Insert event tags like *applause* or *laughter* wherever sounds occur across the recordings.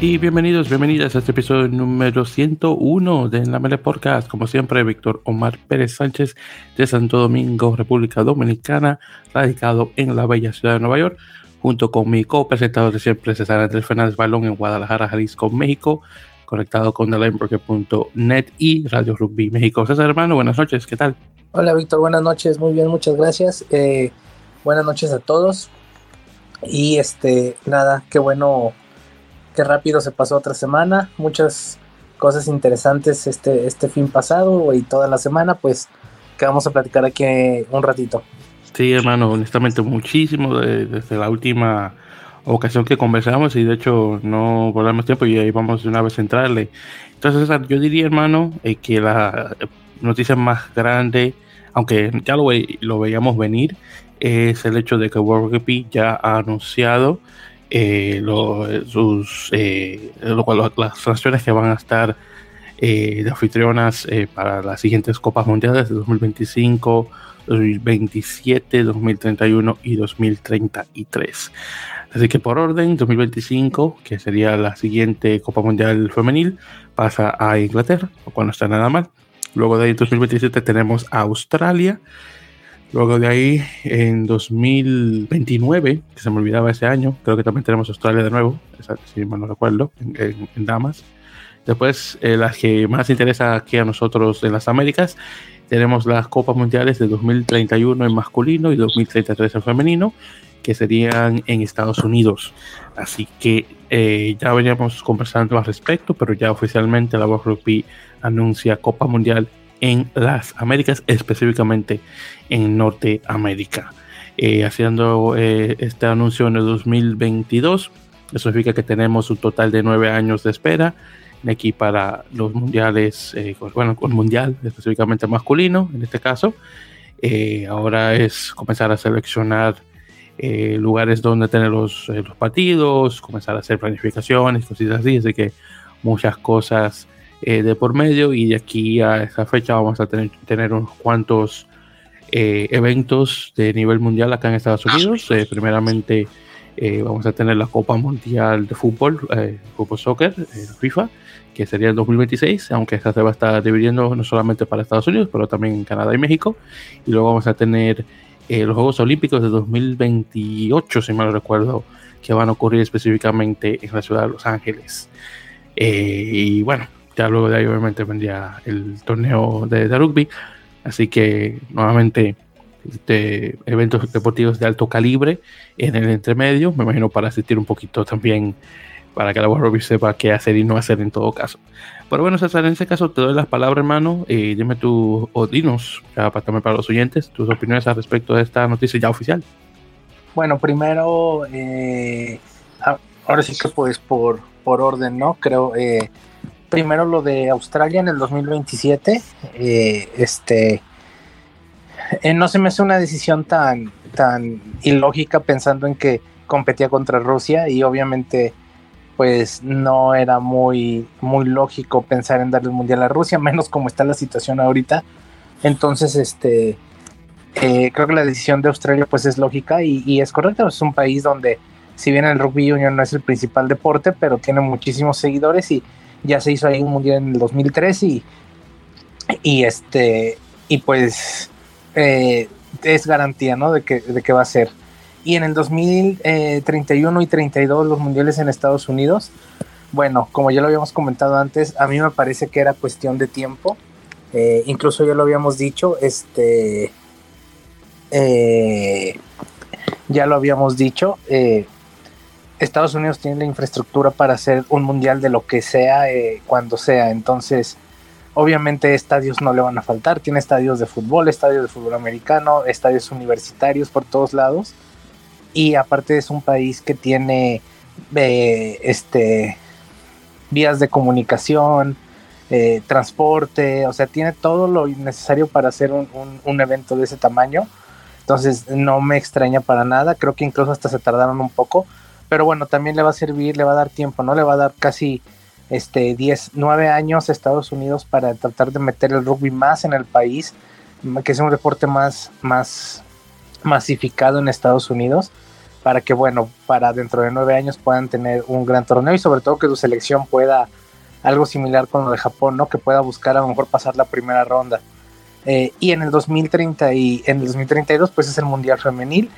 Y bienvenidos, bienvenidas a este episodio número 101 de La Mele Podcast. Como siempre, Víctor Omar Pérez Sánchez de Santo Domingo, República Dominicana, radicado en la bella ciudad de Nueva York, junto con mi co-presentador de siempre, César Andrés Fernández Balón en Guadalajara, Jalisco, México, conectado con TheLineBroker.net y Radio Rugby México. César, hermano, buenas noches, ¿qué tal? Hola, Víctor, buenas noches, muy bien, muchas gracias. Eh, buenas noches a todos. Y este, nada, qué bueno qué rápido se pasó otra semana, muchas cosas interesantes este, este fin pasado y toda la semana, pues que vamos a platicar aquí un ratito. Sí, hermano, honestamente muchísimo desde la última ocasión que conversamos y de hecho no volvemos tiempo y ahí vamos de una vez a entrarle. Entonces, yo diría, hermano, eh, que la noticia más grande, aunque ya lo, lo veíamos venir, es el hecho de que World Rugby ya ha anunciado eh, sus, eh, las naciones que van a estar eh, de anfitrionas eh, para las siguientes Copas Mundiales de 2025, 2027, 2031 y 2033. Así que por orden, 2025, que sería la siguiente Copa Mundial Femenil, pasa a Inglaterra, lo cual no está nada mal. Luego de ahí, 2027, tenemos a Australia, Luego de ahí, en 2029, que se me olvidaba ese año, creo que también tenemos Australia de nuevo, si mal no recuerdo, en, damas. Después, eh, las que más interesa aquí a nosotros en las Américas, tenemos las Copas Mundiales de 2031 en masculino y 2033 en femenino, que serían en Estados Unidos. Así que eh, ya veníamos conversando al respecto, pero ya oficialmente la World Rugby anuncia Copa Mundial en las Américas, específicamente en Norteamérica. Eh, haciendo eh, este anuncio en el 2022, eso significa que tenemos un total de nueve años de espera aquí para los mundiales, eh, bueno, con mundial específicamente masculino en este caso. ahora es comenzar a seleccionar lugares donde tener los, los, partidos, comenzar a hacer planificaciones, cositas así, así que muchas cosas de por medio y de aquí a esa fecha vamos a tener, unos cuantos eh, eventos de nivel mundial acá en Estados Unidos. Eh, primeramente eh, vamos a tener la Copa Mundial de Fútbol, Fútbol Soccer, FIFA, que sería el 2026, aunque esta se va a estar dividiendo no solamente para Estados Unidos, pero también en Canadá y México. Y luego vamos a tener los Juegos Olímpicos de 2028, si mal recuerdo, que van a ocurrir específicamente en la ciudad de Los Ángeles. y bueno, ya luego de ahí obviamente vendría el torneo de rugby, Así que nuevamente este, eventos deportivos de alto calibre en el entremedio, me imagino para asistir un poquito también para que la Rugby sepa qué hacer y no hacer en todo caso. Pero bueno, César, en ese caso te doy las palabras, hermano, y dime tú, o dinos, para, para los oyentes, tus opiniones al respecto de esta noticia ya oficial. Bueno, primero, eh, ahora sí que pues por, por orden, ¿no? Creo, eh, primero lo de Australia en el 2027. Eh, este, eh, no se me hace una decisión tan, tan ilógica pensando en que competía contra Rusia y obviamente pues no era muy, muy lógico pensar en darle el mundial a Rusia, *laughs* menos como está la situación ahorita. Entonces, este, eh, creo que la decisión de Australia pues es lógica y, y, es correcta. Es un país donde, si bien el rugby union no es el principal deporte, pero tiene muchísimos seguidores y ya se hizo ahí un mundial en el 2003 y, y este, y pues eh, es garantía, ¿no? De que, de que va a ser. Y en el 2031 y 32 los mundiales en Estados Unidos, bueno, como ya lo habíamos comentado antes, a mí me parece que era cuestión de tiempo. Eh, incluso ya lo habíamos dicho, este, eh, ya lo habíamos dicho, Estados Unidos tiene la infraestructura para hacer un mundial de lo que sea eh, cuando sea. Entonces, obviamente estadios no le van a faltar. Tiene estadios de fútbol, estadios de fútbol americano, estadios universitarios por todos lados. Y aparte es un país que tiene eh, este, vías de comunicación, eh, transporte, o sea, tiene todo lo necesario para hacer un, un evento de ese tamaño. Entonces no me extraña para nada. Creo que incluso hasta se tardaron un poco pero bueno, también le va a servir, le va a dar tiempo, ¿no? Le va a dar casi este 10, 9 años a Estados Unidos para tratar de meter el rugby más en el país, que sea un deporte más, más masificado en Estados Unidos para que, bueno, para dentro de nueve años puedan tener un gran torneo y sobre todo que su selección pueda algo similar con lo de Japón, ¿no? Que pueda buscar a lo mejor pasar la primera ronda. Eh, y en el 2030 y en el 2032 pues es el Mundial Femenil.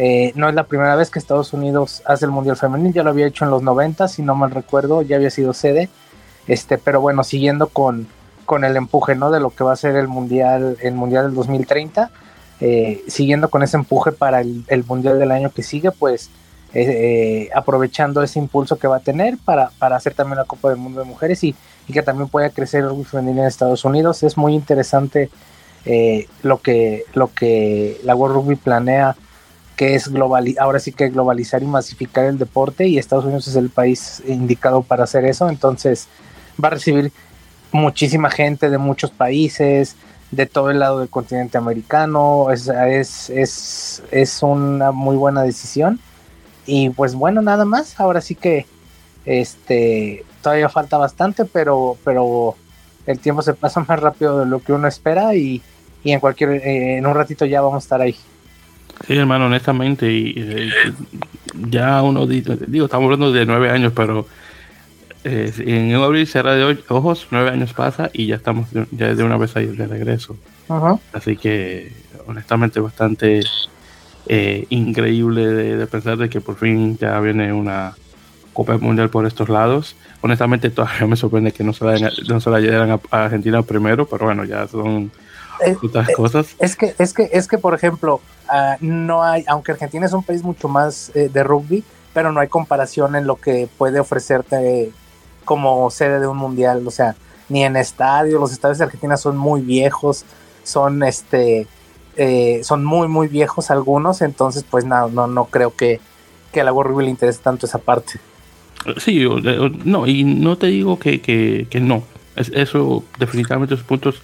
Eh, no es la primera vez que Estados Unidos hace el Mundial Femenil, ya lo había hecho en los 90, si no mal recuerdo, ya había sido sede. Este, pero bueno, siguiendo con, con el empuje, ¿no? De lo que va a ser el Mundial, el Mundial del 2030, eh, siguiendo con ese empuje para el, Mundial del año que sigue, pues aprovechando ese impulso que va a tener para, para, hacer también la Copa del Mundo de Mujeres y, que también pueda crecer el rugby femenino en Estados Unidos. Es muy interesante eh, lo, que, lo que la World Rugby planea, que es globalizar, ahora sí que globalizar y masificar el deporte y Estados Unidos es el país indicado para hacer eso, entonces va a recibir muchísima gente de muchos países, de todo el lado del continente americano, es, es, es, es una muy buena decisión. Y pues bueno, nada más, ahora sí que este todavía falta bastante, pero, pero el tiempo se pasa *laughs* más rápido de lo que uno espera y, y en cualquier, eh, en un ratito ya vamos a estar ahí. Sí, hermano, honestamente, y, eh, ya uno, digo, estamos hablando de nueve años, pero eh, en un abrir y cerrar de ojos, nueve años pasa y ya estamos ya de una vez ahí de regreso. Así que, honestamente, bastante increíble de, pensar de que por fin ya viene una Copa Mundial por estos lados. Honestamente, todavía me sorprende que no se la, no se la lleven a Argentina primero, pero bueno, ya son eh, eh, cosas. Es que, es que, es que, por ejemplo, ah, no hay, aunque Argentina es un país mucho más eh, de rugby, pero no hay comparación en lo que puede ofrecerte como sede de un mundial. O sea, ni en estadio, los estadios de Argentina son muy viejos, son este, son muy, muy viejos algunos, entonces, pues no, no, no creo que, que a la Rugby le interese tanto esa parte. Sí, no, y no te digo que, que, que no. eso, definitivamente, esos puntos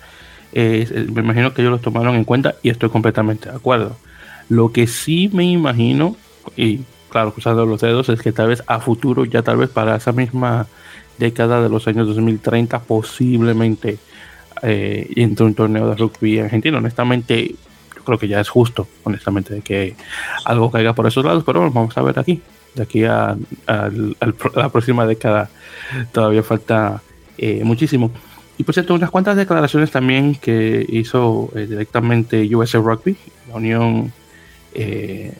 me imagino que ellos los tomaron en cuenta y estoy completamente de acuerdo. Lo que sí me imagino, y claro, cruzando los dedos, es que tal vez a futuro, ya tal vez para esa misma década de los años 2030, posiblemente eh, entre un torneo de rugby argentino. Honestamente, yo creo que ya es justo, honestamente, de que algo caiga por esos lados, pero vamos a ver aquí. De aquí a, la próxima década todavía falta eh, muchísimo. Y por cierto, unas cuantas declaraciones también que hizo eh, directamente USA Rugby, la Unión eh,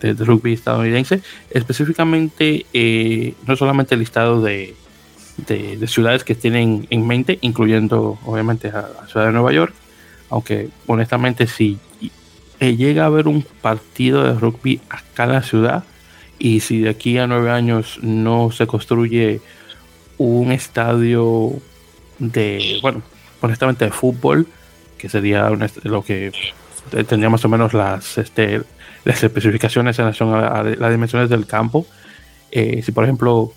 de, Rugby estadounidense, específicamente eh, no solamente el listado de, de, ciudades que tienen en mente, incluyendo obviamente a la ciudad de Nueva York, aunque honestamente si llega a haber un partido de rugby en la ciudad y si de aquí a nueve años no se construye un estadio de, bueno, honestamente de fútbol, que sería lo que tendría más o menos las, este, las especificaciones en relación a, las dimensiones del campo. Eh, si por ejemplo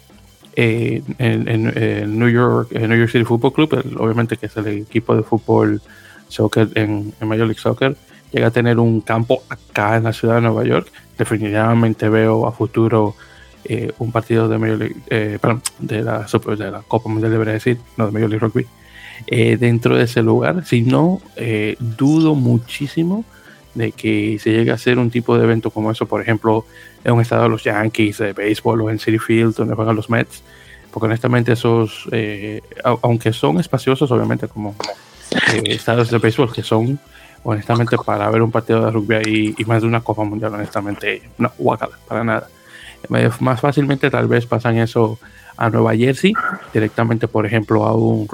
eh, en, New York, en New York City Football Club, obviamente que es el equipo de fútbol soccer en, Major League Soccer, llega a tener un campo acá en la ciudad de Nueva York, definitivamente veo a futuro eh, un partido de Major League, eh, de, la, de la Copa Mundial, debería decir, no de Major League Rugby, eh, dentro de ese lugar. Si no, dudo muchísimo de que se llegue a hacer un tipo de evento como eso, por ejemplo, en un estado de los Yankees, de béisbol o en City Field, donde juegan los Mets, porque honestamente esos, aunque son espaciosos, obviamente, como estados de béisbol, que son honestamente para ver un partido de rugby ahí y más de una Copa Mundial, honestamente, no, guacala, para nada. Más fácilmente tal vez pasan eso a Nueva Jersey, directamente por ejemplo a un,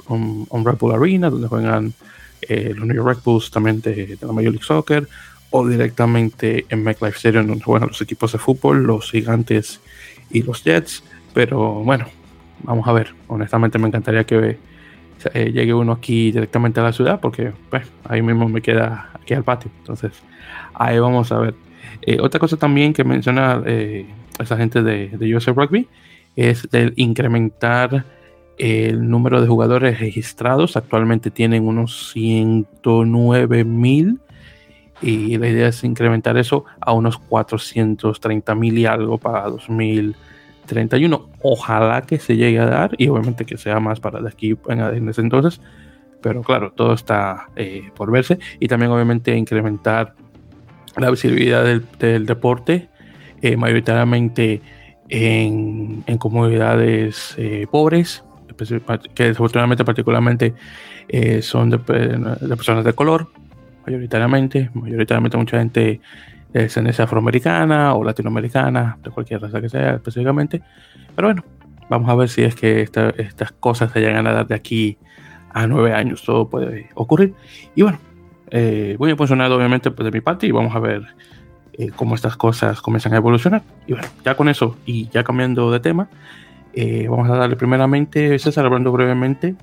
un, Red Bull Arena, donde juegan eh, los New York Red Bulls también de, la Major League Soccer, o directamente en MetLife Stadium, donde juegan los equipos de fútbol, los gigantes y los Jets. Pero bueno, vamos a ver. Honestamente me encantaría que eh, llegue uno aquí directamente a la ciudad, porque pues, ahí mismo me queda aquí al patio. Entonces, ahí vamos a ver. Eh, otra cosa también que menciona esa gente de, de USA Rugby es el incrementar el número de jugadores registrados. Actualmente tienen unos 109 mil y la idea es incrementar eso a unos 430 mil y algo para 2031. Ojalá que se llegue a dar y obviamente que sea más para de aquí en ese entonces. Pero claro, todo está eh, por verse y también obviamente incrementar la visibilidad del, deporte, eh, mayoritariamente en, comunidades eh, pobres, que desafortunadamente particularmente eh, son de, personas de color, mayoritariamente, mayoritariamente mucha gente de descendencia afroamericana o latinoamericana, de cualquier raza que sea específicamente, pero bueno, vamos a ver si es que estas cosas se llegan a dar de aquí a nueve años, todo puede ocurrir, y bueno, eh, muy emocionado obviamente pues, de mi parte y vamos a ver eh, cómo estas cosas comienzan a evolucionar. Y bueno, ya con eso y ya cambiando de tema, eh, vamos a darle primeramente, César, hablando brevemente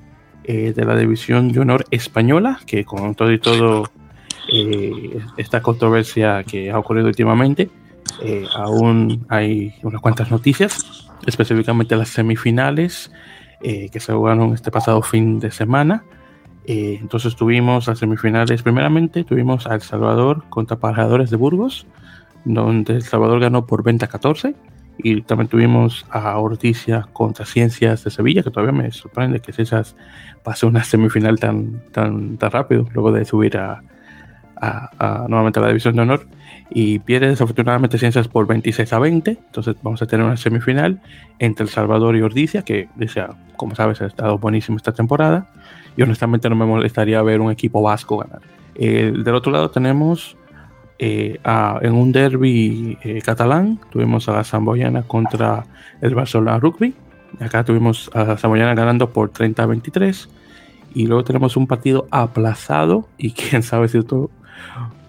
eh, de la división de honor española, que con todo y todo esta controversia que ha ocurrido últimamente, aún hay unas cuantas noticias, específicamente las semifinales que se jugaron este pasado fin de semana. Eh, entonces tuvimos las semifinales, primeramente tuvimos a El Salvador contra Pajadores de Burgos, donde El Salvador ganó por 20 a 14. Y también tuvimos a Orticia contra Ciencias de Sevilla, que todavía me sorprende que Ciencias pase una semifinal tan, tan, tan rápido, luego de subir a, a, nuevamente a la división de honor. Y pierde desafortunadamente Ciencias por 26 a 20. Entonces vamos a tener una semifinal entre El Salvador y Ordicia, que, como sabes, ha estado buenísimo esta temporada y honestamente no me molestaría ver un equipo vasco ganar. del otro lado tenemos eh, en un derby eh, catalán, tuvimos a la Zamboyana contra el Barcelona Rugby. Acá tuvimos a la Zamboyana ganando por 30 a 23. Y luego tenemos un partido aplazado. Y *laughs* quién sabe si esto,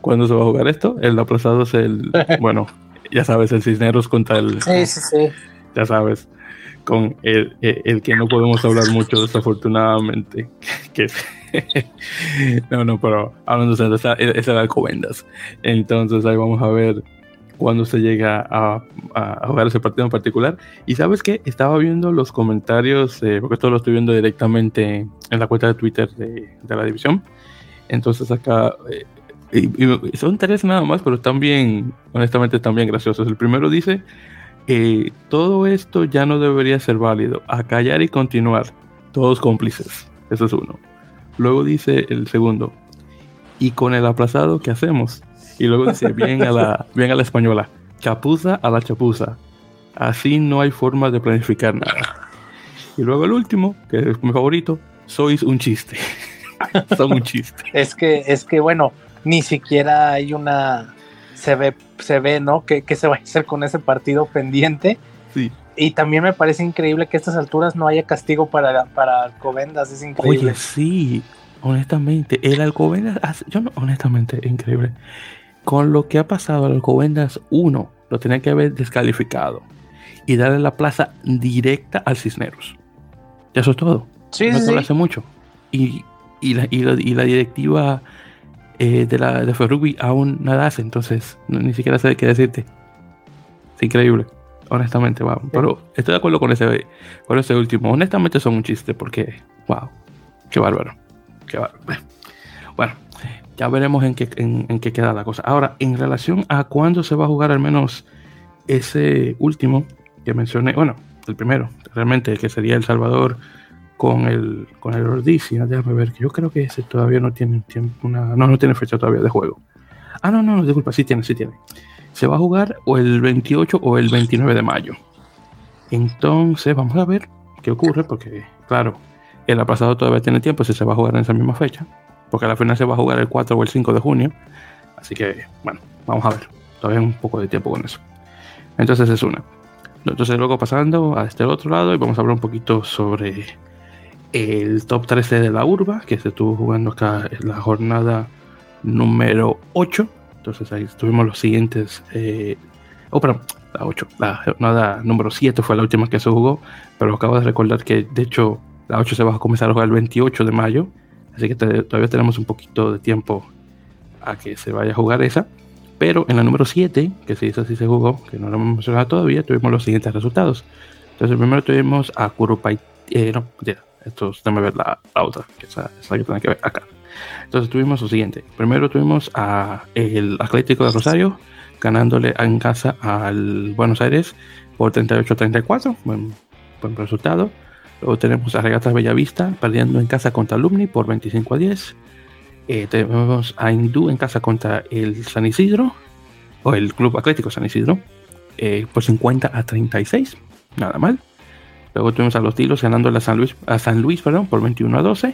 cuándo se va a jugar esto. El aplazado es el, *laughs* bueno, ya sabes, el Cisneros contra el. Sí, sí, sí. Ya sabes con el, el, que no podemos hablar mucho desafortunadamente, *laughs* que *laughs* no, no, pero hablando de eso, es el Alcobendas. Entonces ahí vamos a ver cuando se llega a, a, jugar ese partido en particular. Y sabes que estaba viendo los comentarios, eh, porque esto lo estoy viendo directamente en la cuenta de Twitter de, de la división. Entonces acá eh, son tres nada más, pero están bien, honestamente están bien graciosos. El primero dice eh, todo esto ya no debería ser válido. A callar y continuar. Todos cómplices. Eso es uno. Luego dice el segundo. Y con el aplazado, ¿qué hacemos? Y luego dice, bien a la, *laughs* bien a la española. Chapuza a la chapuza. Así no hay forma de planificar nada. Y luego el último, que es mi favorito, sois un chiste. *laughs* Son un chiste. Es que, es que bueno, ni siquiera hay una se ve, se ve, ¿no? ¿Qué, se va a hacer con ese partido pendiente? Sí. Y también me parece increíble que a estas alturas no haya castigo para, para Alcobendas, es increíble. Oye, sí, honestamente, el Alcobendas, yo no, honestamente, increíble. Con lo que ha pasado al Alcobendas 1, lo tenía que haber descalificado y darle la plaza directa al Cisneros. Eso es todo. Sí, no sí. hace mucho. Y, y, la, y, y la directiva eh, de la de rugby aún nada hace, entonces ni siquiera sé qué decirte. Es increíble, honestamente, wow. Pero estoy de acuerdo con ese, con ese último. Honestamente son un chiste porque, wow, qué bárbaro, qué bárbaro. Bueno, ya veremos en qué, en, qué queda la cosa. Ahora, en relación a cuándo se va a jugar al menos ese último que mencioné, bueno, el primero, realmente, que sería El Salvador con el, con el Ordicia, déjame ver, que yo creo que ese todavía no tiene tiempo, una, no, no tiene fecha todavía de juego. Ah, no, no, disculpa, sí tiene, sí tiene. Se va a jugar o el 28 o el 29 de mayo. Entonces, vamos a ver qué ocurre, porque, claro, el pasado todavía tiene tiempo si se va a jugar en esa misma fecha, porque a la final se va a jugar el 4 o el 5 de junio. Así que, bueno, vamos a ver. Todavía un poco de tiempo con eso. Entonces es una. Entonces luego pasando a este otro lado y vamos a hablar un poquito sobre el top 13 de la urba, que se estuvo jugando acá en la jornada número 8. Entonces ahí tuvimos los siguientes. Eh, oh, perdón, la 8. La jornada número 7 fue la última que se jugó, pero acabo de recordar que de hecho la 8 se va a comenzar a jugar el 28 de mayo. Así que todavía tenemos un poquito de tiempo a que se vaya a jugar esa. Pero en la número 7, que sí, esa sí se jugó, que no lo hemos mencionado todavía, tuvimos los siguientes resultados. Entonces primero tuvimos a Kurupai, eh, no, ya, esto, déjame ver la, otra, que es la que tiene que ver acá. Entonces tuvimos lo siguiente. Primero tuvimos a el Atlético de Rosario ganándole en casa al Buenos Aires por 38-34. Buen, buen resultado. Luego tenemos a Regatas Bellavista perdiendo en casa contra Alumni por 25 a 10. Eh, tenemos a Hindú en casa contra el San Isidro o el Club Atlético San Isidro, por 50 a 36, nada mal. Luego tuvimos a los Tilos ganando a San Luis, a San Luis perdón, por 21 a 12.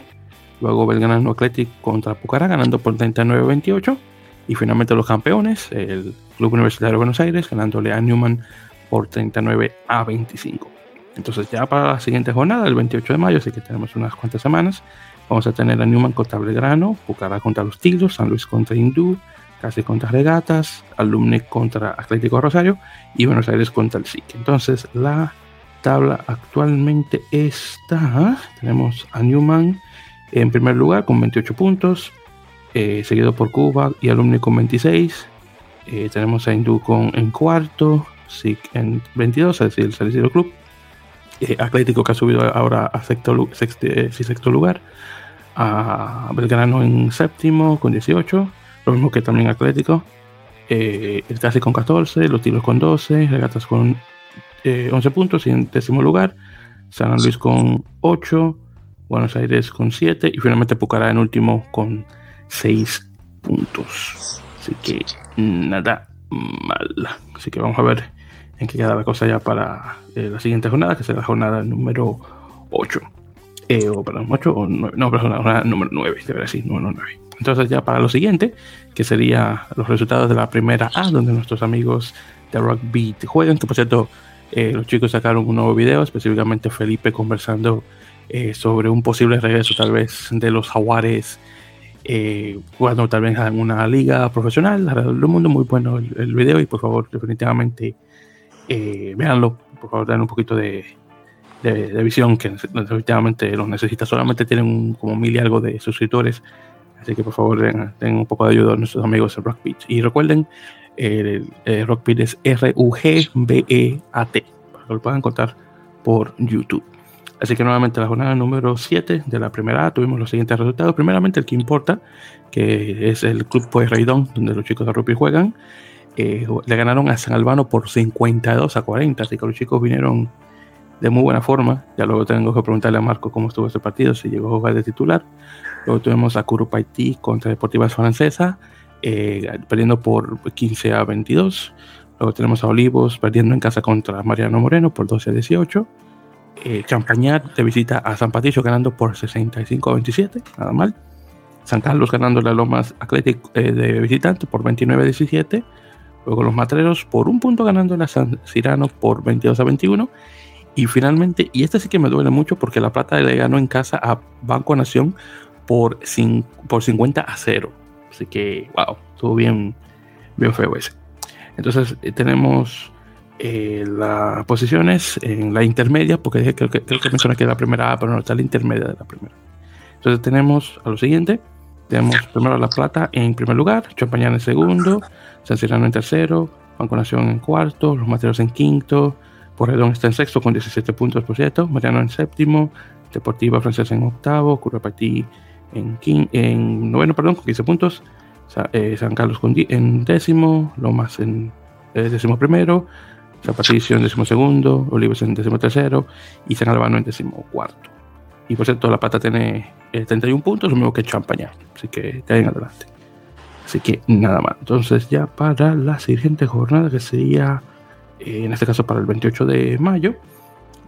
Luego Belgrano Athletic contra Pucará ganando por 39 a 28. Y finalmente los campeones, el Club Universitario de Buenos Aires ganándole a Newman por 39 a 25. Entonces ya para la siguiente jornada, el 28 de mayo, así que tenemos unas cuantas semanas, vamos a tener a Newman contra Belgrano, Pucará contra los Tigres, San Luis contra Hindú, Casi contra Regatas, Alumni contra Atlético Rosario y Buenos Aires contra el SIC. Entonces la tabla actualmente está, tenemos a Newman en primer lugar con 28 puntos, eh, seguido por Cuba y Alumni con 26. Eh, tenemos a Hindú con, en cuarto, SIC en 22, es decir, el Salicido Club. Eh, Atlético que ha subido ahora a sexto, sexto lugar. A Belgrano en séptimo con 18 lo mismo que también Atlético. El Casi con 14, los Tiros con 12, Regatas con 11 eh, puntos y en décimo lugar. San Luis con 8, Buenos Aires con 7 y finalmente Pucará en último con 6 puntos. Así que nada mal. Así que vamos a ver en qué queda la cosa ya para eh, la siguiente jornada, que será la jornada número 8. Eh, o perdón, 8 o 9. No, perdón, la jornada número 9, debería decir, no 9. Entonces ya para lo siguiente, que sería los resultados de la primera A, donde nuestros amigos de Beat juegan, que por cierto, eh, los chicos sacaron un nuevo video, específicamente Felipe conversando eh, sobre un posible regreso tal vez de los jaguares eh, jugando tal vez en una liga profesional alrededor del mundo. Muy bueno el, video y por favor definitivamente eh, véanlo, por favor den un poquito de, de, visión que definitivamente los necesita. Solamente tienen como mil y algo de suscriptores Así que por favor den, un poco de ayuda a nuestros amigos de Rockbeat. Y recuerden, el, Rockbeat es R-U-G-B-E-A-T, lo puedan encontrar por YouTube. Así que nuevamente la jornada número 7 de la primera A tuvimos los siguientes resultados. Primeramente el que importa, que es el Club Raidón, donde los chicos de rugby juegan. Eh, le ganaron a San Albano por 52 a 40, así que los chicos vinieron de muy buena forma. Ya luego tengo que preguntarle a Marco cómo estuvo ese partido, si llegó a jugar de titular. Luego tuvimos a Curupaití contra Deportivas Francesa, eh, perdiendo por 15 a 22. Luego tenemos a Olivos perdiendo en casa contra Mariano Moreno por 12 a 18. Eh, Champañat de visita a San Patricio ganando por 65 a 27, nada mal. San Carlos ganando la Lomas Athletic eh, de visitante por 29 a 17. Luego los Matreros por un punto ganando la San Cirano por 22 a 21. Y finalmente, y este sí que me duele mucho porque La Plata le ganó en casa a Banco Nación por, por 50 a 0. Así que, wow, estuvo bien, bien feo ese. Entonces eh, tenemos eh, las posiciones en la intermedia, porque dije, creo, que, creo que mencioné que la primera A, pero no está la intermedia de la primera. Entonces tenemos a lo siguiente. Tenemos primero La Plata en primer lugar, Champañán en segundo, San Cirano en tercero, Banco Nación en cuarto, Los Materos en quinto, Porredón está en sexto con 17 puntos, por cierto, Mariano en séptimo, Deportiva Francesa en octavo, Curapatí en, en noveno, perdón, con 15 puntos. Eh, San Carlos en décimo, Lomas en eh, décimo primero, San Patricio en décimo segundo, Olivos en décimo tercero y San Albano en décimo cuarto. Y por cierto, La Pata tiene 31 eh, puntos, lo mismo que Champaña, así que en adelante. Así que nada más. Entonces, ya para la siguiente jornada, que sería en este caso para el 28 de mayo.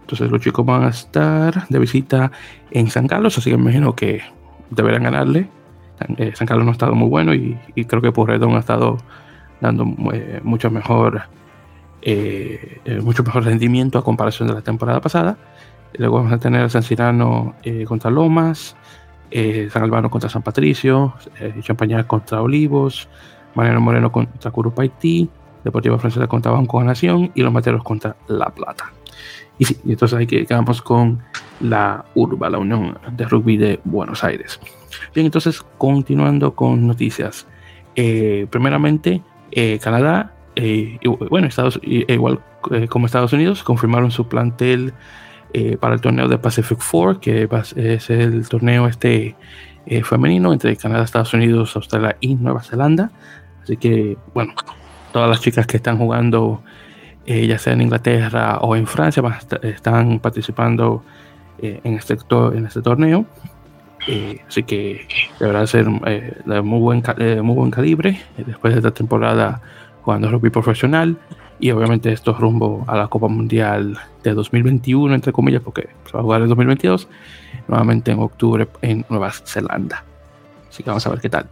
Entonces, los chicos van a estar de visita en San Carlos, así que me imagino que deberán ganarle. Eh, San Carlos no ha estado muy bueno y, creo que Porredón ha estado dando eh, mucho mejor eh, mucho mejor rendimiento a comparación de la temporada pasada. Luego vamos a tener a San Cirano contra Lomas, San Albano contra San Patricio, Champañar contra Olivos, Mariano Moreno contra Curupaití, Deportiva Francesa contra Banco Nación y los Materos contra La Plata. Y sí, entonces ahí quedamos con la URBA, la Unión de Rugby de Buenos Aires. Bien, entonces continuando con noticias. Eh, primeramente, eh, Canadá, eh, bueno, Estados, igual como Estados Unidos, confirmaron su plantel para el torneo de Pacific Four, que es el torneo este femenino entre Canadá, Estados Unidos, Australia y Nueva Zelanda. Así que, bueno, todas las chicas que están jugando eh, ya sea en Inglaterra o en Francia, están participando eh, en, este, en este torneo. Eh, así que deberá ser de muy buen, muy buen calibre. después de esta temporada jugando rugby profesional y obviamente esto rumbo a la Copa Mundial de 2021, entre comillas, porque se va a jugar en 2022, nuevamente en octubre en Nueva Zelanda. Así que vamos a ver qué tal.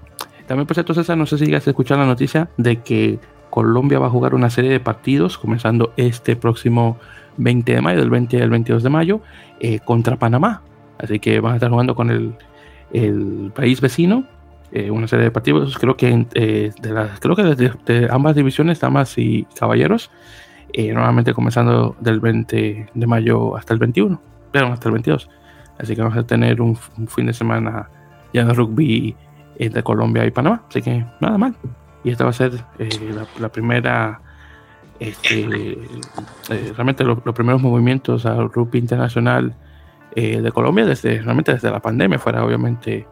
También, por cierto, César, no sé si llegaste a escuchar la noticia de que Colombia va a jugar una serie de partidos comenzando este próximo 20 de mayo, del 20 al 22 de mayo, eh, contra Panamá. Así que van a estar jugando con el, país vecino eh, una serie de partidos. Creo que eh, de las, creo que de, ambas divisiones, damas y caballeros, eh, nuevamente comenzando del 20 de mayo hasta el 21, pero hasta el 22. Así que vamos a tener un, fin de semana ya de rugby entre Colombia y Panamá. Así que nada mal. Y esta va a ser la, primera, este, realmente los primeros movimientos al rugby internacional de Colombia desde realmente desde la pandemia, fuera obviamente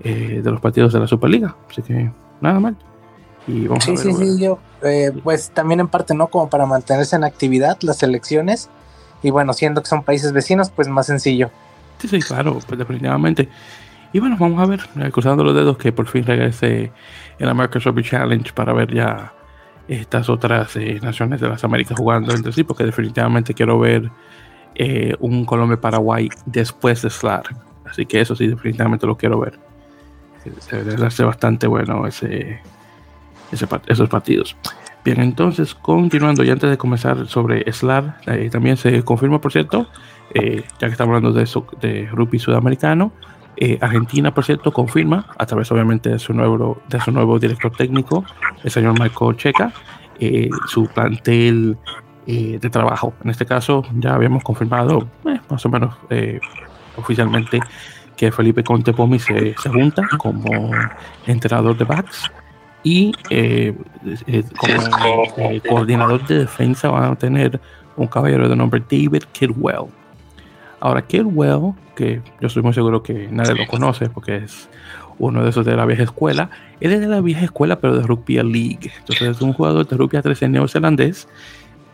eh, de los partidos de la Superliga. Así que nada mal. Y vamos sí, a ver, sí, sí, yo, eh, pues también en parte, ¿no? Como para mantenerse en actividad las elecciones. Y bueno, siendo que son países vecinos, pues más sencillo. Sí, sí, claro, pues definitivamente. Y bueno, vamos a ver, eh, cruzando los dedos que por fin regrese el American Rugby Challenge para ver ya estas otras naciones de las Américas jugando entre sí, porque definitivamente quiero ver un Colombia-Paraguay después de SLAR. Así que eso sí, definitivamente lo quiero ver debe ser bastante bueno ese, esos partidos. Bien, entonces, continuando, y antes de comenzar sobre SLAR, eh, también se confirma, por cierto, eh, ya que estamos hablando de, eso, de rugby sudamericano, eh, Argentina, por cierto, confirma, a través obviamente de su nuevo, de su nuevo director técnico, el señor Michael Checa, su plantel de trabajo. En este caso, ya habíamos confirmado, más o menos oficialmente, que Felipe Conte Pomi se, se junta como entrenador de backs y eh, eh, como eh, coordinador de defensa van a tener un caballero de nombre David Kidwell. Ahora, Kidwell, que yo estoy muy seguro que nadie lo conoce porque es uno de esos de la vieja escuela, él es de la vieja escuela pero de Rugby League. Entonces es un jugador de Rugby 13 neozelandés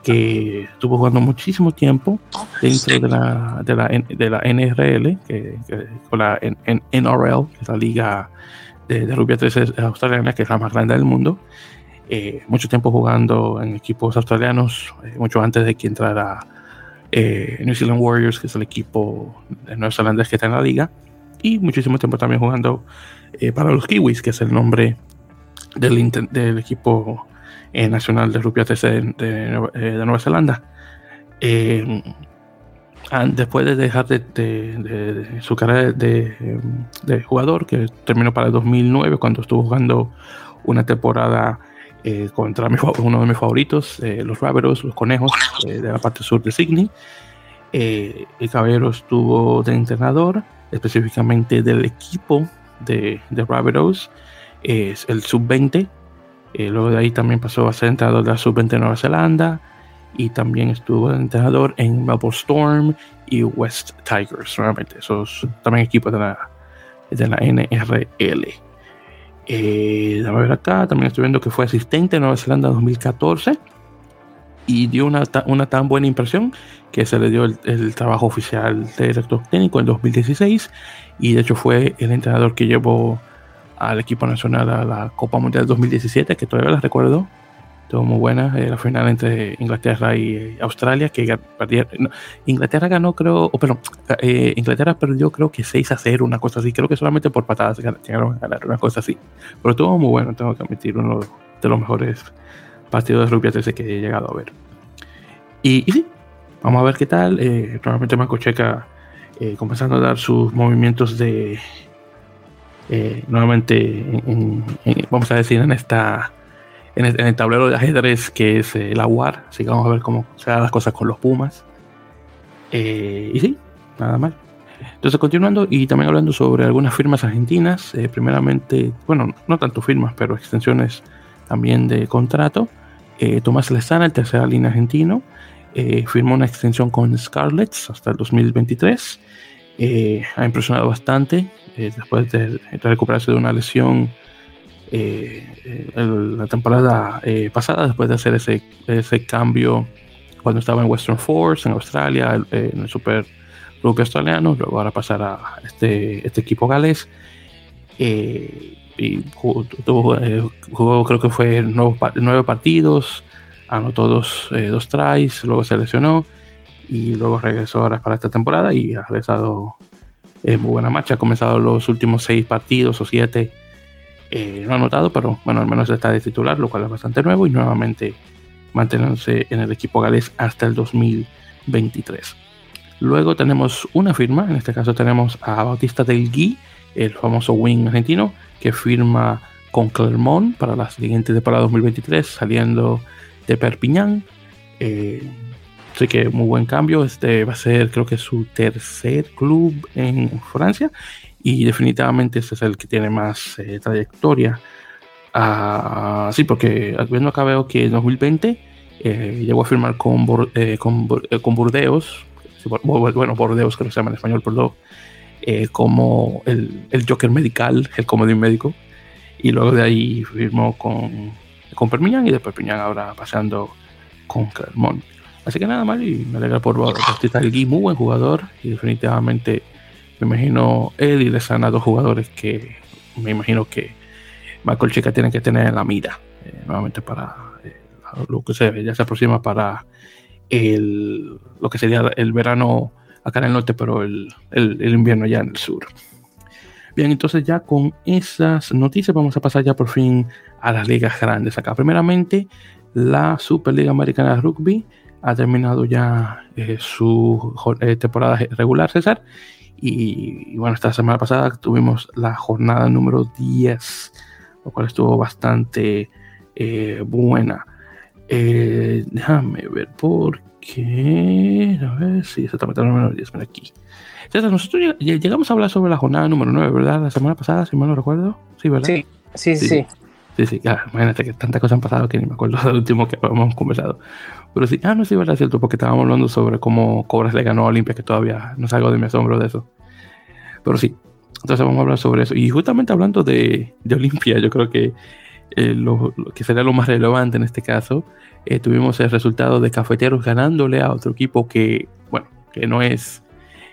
que estuvo jugando muchísimo tiempo dentro de la, de la, de la NRL, que, con la NRL, que es la liga de, de rugby 13 australiana, que es la más grande del mundo. Eh, mucho tiempo jugando en equipos australianos, eh, mucho antes de que entrara eh, New Zealand Warriors, que es el equipo de Nueva Zelanda que está en la liga, y muchísimo tiempo también jugando para los Kiwis, que es el nombre del, equipo eh, nacional de rugby de, de, Nueva Zelanda. Eh, después de dejar de, su carrera de, jugador, que terminó para el 2009, cuando estuvo jugando una temporada eh, contra uno de mis favoritos, los Raveros, los Conejos, de la parte sur de Sydney. el caballero estuvo de entrenador, específicamente del equipo de, de Raveros, es el sub-20 eh, luego de ahí también pasó a ser entrenador de la Sub-20 de Nueva Zelanda y también estuvo de entrenador en Melbourne Storm y West Tigers, nuevamente, esos también equipos de la, de la NRL. Eh, también estoy viendo que fue asistente de Nueva Zelanda en 2014 y dio una, una tan buena impresión que se le dio el, el, trabajo oficial de director técnico en 2016 y de hecho fue el entrenador que llevó al equipo nacional a la Copa Mundial 2017, que todavía la recuerdo. Estuvo muy buena, eh, la final entre Inglaterra y eh, Australia, que Inglaterra ganó, creo, o perdón, eh, Inglaterra perdió creo que 6 a 0, una cosa así, creo que solamente por patadas llegaron a ganar, una cosa así. Pero estuvo muy bueno, tengo que admitir, uno de los mejores partidos de rugby que he llegado a ver. Y, sí, vamos a ver qué tal. Eh, probablemente Marco Checa comenzando a dar sus movimientos de nuevamente, vamos a decir, en esta en el, tablero de ajedrez que es el eh, Aguar. Así que vamos a ver cómo se dan las cosas con los Pumas. Eh, y sí, nada mal. Entonces, continuando y también hablando sobre algunas firmas argentinas, primeramente, bueno, no tanto firmas, pero extensiones también de contrato. Tomás Lezana, el tercera línea argentino, firmó una extensión con Scarlets hasta el 2023. ha impresionado bastante. Eh, después de, recuperarse de una lesión eh, la temporada eh, pasada, después de hacer ese, ese cambio cuando estaba en Western Force, en Australia, en el Super Rugby australiano, luego ahora pasar a este, este equipo galés. y jugó, creo que fue nueve, partidos, anotó dos, dos tries, luego se lesionó y luego regresó ahora para esta temporada y ha regresado en muy buena marcha. Ha comenzado los últimos seis partidos o siete. Eh, no ha anotado, pero bueno, al menos está de titular, lo cual es bastante nuevo y nuevamente mantenerse en el equipo galés hasta el 2023. Luego tenemos una firma, en este caso tenemos a Bautista del Gui, el famoso wing argentino, que firma con Clermont para la siguiente temporada 2023, saliendo de Perpignan. Eh, Así que muy buen cambio. Este va a ser, creo que, su tercer club en Francia. Y definitivamente este es el que tiene más eh, trayectoria. Ah, sí, porque viendo acá veo que en 2020 eh, llegó a firmar con, eh, con, Burdeos. Bueno, Bordeos creo que se llama en español, perdón. como el, el, Joker medical, el comodín médico. Y luego de ahí firmó con, con Perpignan y de Perpignan ahora pasando con Clermont. Así que nada mal y me alegra por Bautista Gui, muy buen jugador y definitivamente me imagino él y Lesana, dos jugadores que me imagino que Michael Chica tiene que tener en la mira eh, nuevamente para eh, lo que se ya se aproxima para el, lo que sería el verano acá en el norte, pero el, el, el invierno ya en el sur. Bien, entonces ya con esas noticias vamos a pasar ya por fin a las ligas grandes acá. Primeramente, la Superliga Americana de Rugby ha terminado ya eh, su eh, temporada regular, César. Y, bueno, esta semana pasada tuvimos la jornada número 10, lo cual estuvo bastante eh, buena. déjame ver por qué. A ver si sí, exactamente la número 10, mira aquí. César, nosotros llegamos a hablar sobre la jornada número 9, ¿verdad? La semana pasada, si mal no recuerdo. Sí, ¿verdad? Sí, sí, sí. Sí, sí, imagínate que tantas cosas han pasado que ni me acuerdo *laughs* del último que hemos conversado. Pero sí, ah, no, sí, verdad, cierto, porque estábamos hablando sobre cómo Cobras le ganó a Olimpia, que todavía no salgo de mi asombro de eso. Pero sí, entonces vamos a hablar sobre eso. Y justamente hablando de, de Olimpia, yo creo que eh, lo, que sería lo más relevante en este caso, eh, tuvimos el resultado de Cafeteros ganándole a otro equipo que, bueno, que no es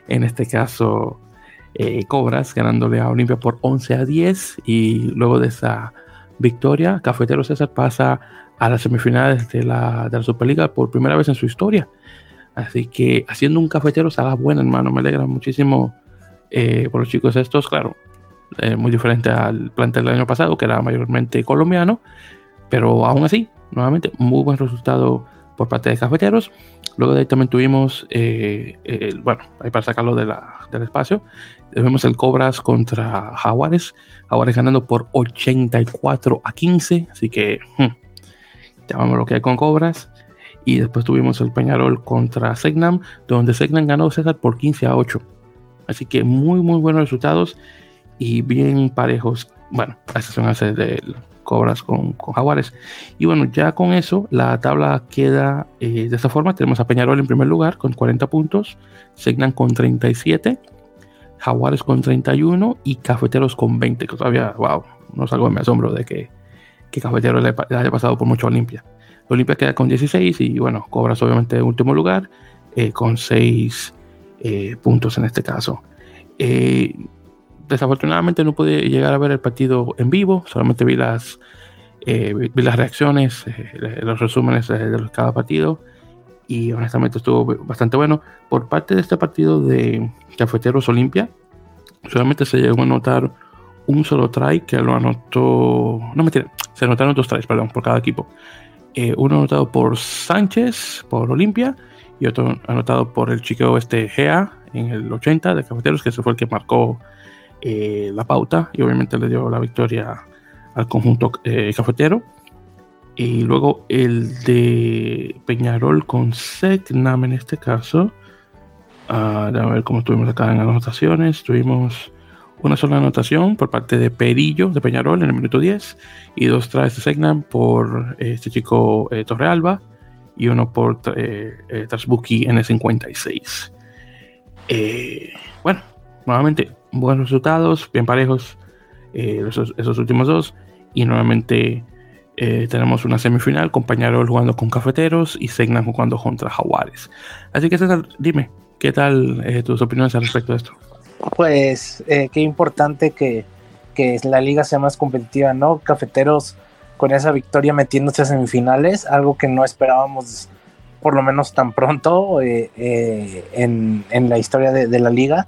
en este caso eh, Cobras, ganándole a Olimpia por 11 a 10. Y luego de esa victoria, Cafeteros César pasa a las semifinales de la, Superliga por primera vez en su historia. Así que haciendo un cafetero la buena, hermano. Me alegra muchísimo eh, por los chicos estos, claro. Eh, muy diferente al plantel del año pasado, que era mayormente colombiano. Pero aún así, nuevamente, muy buen resultado por parte de cafeteros. Luego de ahí también tuvimos, eh, bueno, ahí para sacarlo de del espacio, vemos el Cobras contra Jaguares. Jaguares ganando por 84 a 15. Así que... Hmm, llamamos lo que hay con Cobras. Y después tuvimos el Peñarol contra Segnam, donde Segnam ganó César por 15 a 8. Así que muy, muy buenos resultados y bien parejos. Bueno, a excepción de Cobras con, con, Jaguares. Y bueno, ya con eso, la tabla queda eh, de esta forma. Tenemos a Peñarol en primer lugar con 40 puntos, Segnam con 37, Jaguares con 31 y Cafeteros con 20, que todavía, wow, no salgo de mi asombro de que que Cafetero le, haya pasado por mucho a Olimpia. Olimpia queda con 16 y bueno, Cobras obviamente en último lugar eh, con 6 eh, puntos en este caso. Eh, desafortunadamente no pude llegar a ver el partido en vivo, solamente vi las, vi las reacciones, los resúmenes de cada partido y honestamente estuvo bastante bueno. Por parte de este partido de Cafeteros Olimpia, solamente se llegó a notar un solo try que lo anotó. No me tiene. Se anotaron dos tries, perdón, por cada equipo. Eh, uno anotado por Sánchez, por Olimpia, y otro anotado por el chico este Gea en el 80 de Cafeteros, que ese fue el que marcó eh, la pauta y obviamente le dio la victoria al conjunto eh, cafetero. Y luego el de Peñarol con Secnam en este caso. Uh, a ver cómo estuvimos acá en anotaciones. Tuvimos una sola anotación por parte de Perillo de Peñarol en el minuto 10 y dos tries de Segnam por eh, este chico eh, Torrealba y uno por eh, eh en el 56. bueno, nuevamente buenos resultados, bien parejos esos, últimos dos y nuevamente tenemos una semifinal con Peñarol jugando con Cafeteros y Segnam jugando contra Jaguares. Así que César, dime, ¿qué tal tus opiniones al respecto de esto? pues eh, qué importante que, que la liga sea más competitiva, ¿no? Cafeteros con esa victoria metiéndose a semifinales, algo que no esperábamos por lo menos tan pronto eh, eh, en, la historia de, la liga.